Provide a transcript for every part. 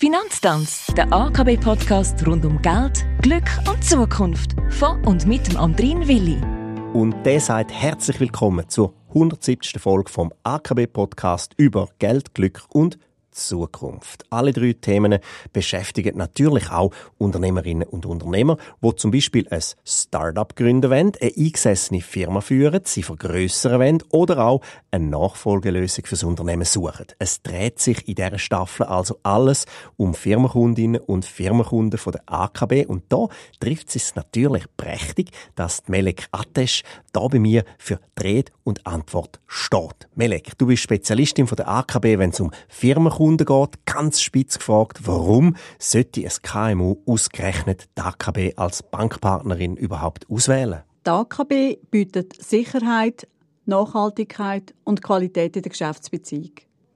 Finanztanz, der AKB-Podcast rund um Geld, Glück und Zukunft. Von und mit dem Andrin Willi. Und der sagt herzlich willkommen zur 170. Folge vom AKB-Podcast über Geld, Glück und Zukunft. Alle drei Themen beschäftigen natürlich auch Unternehmerinnen und Unternehmer, wo zum Beispiel ein Startup gründen wollen, eine eingesessene Firma führen, sie vergrößern wollen oder auch eine Nachfolgelösung fürs Unternehmen suchen. Es dreht sich in dieser Staffel also alles um Firmenkundinnen und Firmenkunden von der AKB und da trifft es natürlich prächtig, dass Melek Atesh da bei mir für Dreh und Antwort steht. Melek, du bist Spezialistin von der AKB, wenn es um Firmenkunden Kunden geht, ganz spitz gefragt, warum sollte ein KMU ausgerechnet die AKB als Bankpartnerin überhaupt auswählen? Die AKB bietet Sicherheit, Nachhaltigkeit und Qualität in der Geschäftsbeziehung.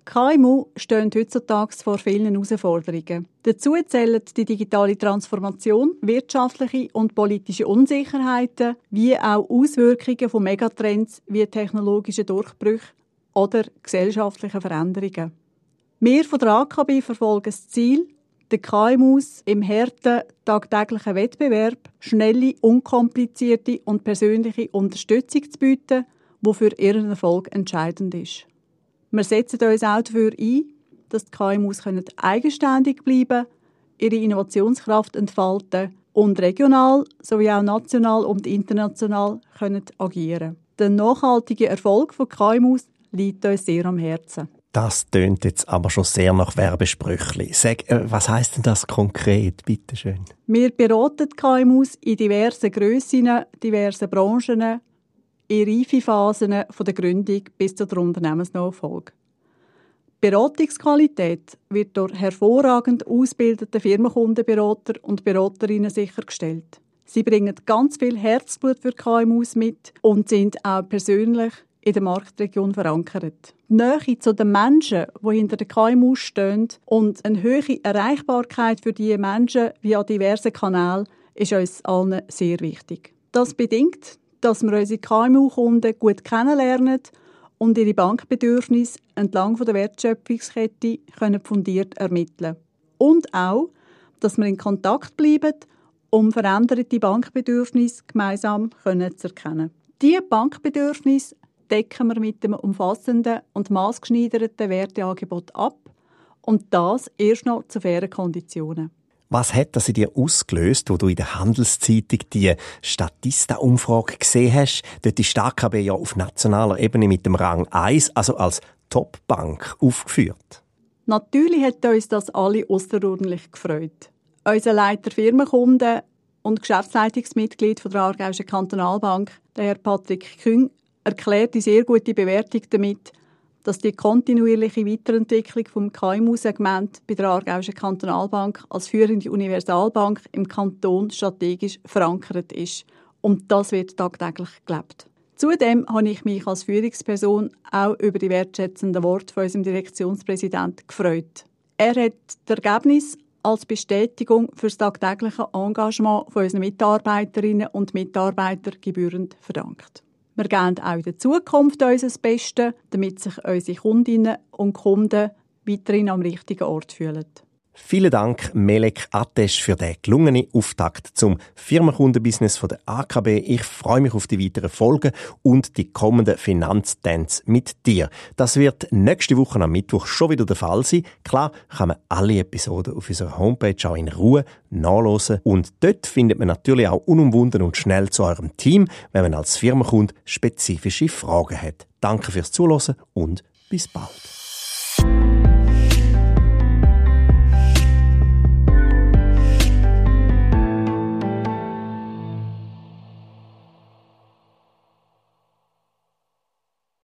KMU stehen heutzutage vor vielen Herausforderungen. Dazu zählen die digitale Transformation, wirtschaftliche und politische Unsicherheiten, wie auch Auswirkungen von Megatrends wie technologischen Durchbrüchen oder gesellschaftlichen Veränderungen. Wir von der AKB verfolgen das Ziel, den KMUs im harten tagtäglichen Wettbewerb schnelle, unkomplizierte und persönliche Unterstützung zu bieten, die für ihren Erfolg entscheidend ist. Wir setzen uns auch dafür ein, dass die KMUs eigenständig bleiben ihre Innovationskraft entfalten und regional sowie auch national und international können agieren Der nachhaltige Erfolg von KMUs liegt uns sehr am Herzen. Das tönt jetzt aber schon sehr nach Werbesprüchli. Sag, äh, was heißt denn das konkret, bitte schön? Wir beraten KMUs in diversen Grössen, diversen Branchen, in Reifephasen von der Gründung bis zur Unternehmensnachfolge. Beratungsqualität wird durch hervorragend ausgebildete Firmenkundenberater und Beraterinnen sichergestellt. Sie bringen ganz viel Herzblut für KMUs mit und sind auch persönlich in der Marktregion verankert. Nähe zu den Menschen, die hinter den KMU stehen und eine hohe Erreichbarkeit für diese Menschen via diverse Kanäle ist uns allen sehr wichtig. Das bedingt, dass wir unsere KMU-Kunden gut kennenlernen und ihre Bankbedürfnisse entlang der Wertschöpfungskette können fundiert ermitteln Und auch, dass wir in Kontakt bleiben, um veränderte Bankbedürfnisse gemeinsam zu erkennen. Diese Bankbedürfnisse decken wir mit einem umfassenden und maßgeschneiderten Werteangebot ab und das erst noch zu fairen Konditionen. Was hat das in dir ausgelöst, wo du in der Handelszeitung die Statista-Umfrage gesehen hast? Dort ist die AKB ja auf nationaler Ebene mit dem Rang 1, also als Topbank, aufgeführt. Natürlich hat uns das alle außerordentlich gefreut. Unser Leiter Firmenkunden und Geschäftsleitungsmitglied der Aargauischen Kantonalbank, der Herr Patrick Küng, erklärt die sehr gute Bewertung damit, dass die kontinuierliche Weiterentwicklung vom KMU-Segment bei der Aargauischen Kantonalbank als führende Universalbank im Kanton strategisch verankert ist. Und das wird tagtäglich gelebt. Zudem habe ich mich als Führungsperson auch über die wertschätzenden Worte von unserem Direktionspräsidenten gefreut. Er hat das Ergebnis als Bestätigung für das tagtägliche Engagement von unseren Mitarbeiterinnen und Mitarbeitern gebührend verdankt. Wir geben auch in der Zukunft unser Bestes, damit sich unsere Kundinnen und Kunden weiterhin am richtigen Ort fühlen. Vielen Dank, Melek Atesh, für den gelungenen Auftakt zum Firmenkundenbusiness der AKB. Ich freue mich auf die weiteren Folgen und die kommenden Finanzdance mit dir. Das wird nächste Woche am Mittwoch schon wieder der Fall sein. Klar kann man alle Episoden auf unserer Homepage auch in Ruhe nachlesen. Und dort findet man natürlich auch unumwunden und schnell zu eurem Team, wenn man als Firmenkunde spezifische Fragen hat. Danke fürs Zuhören und bis bald.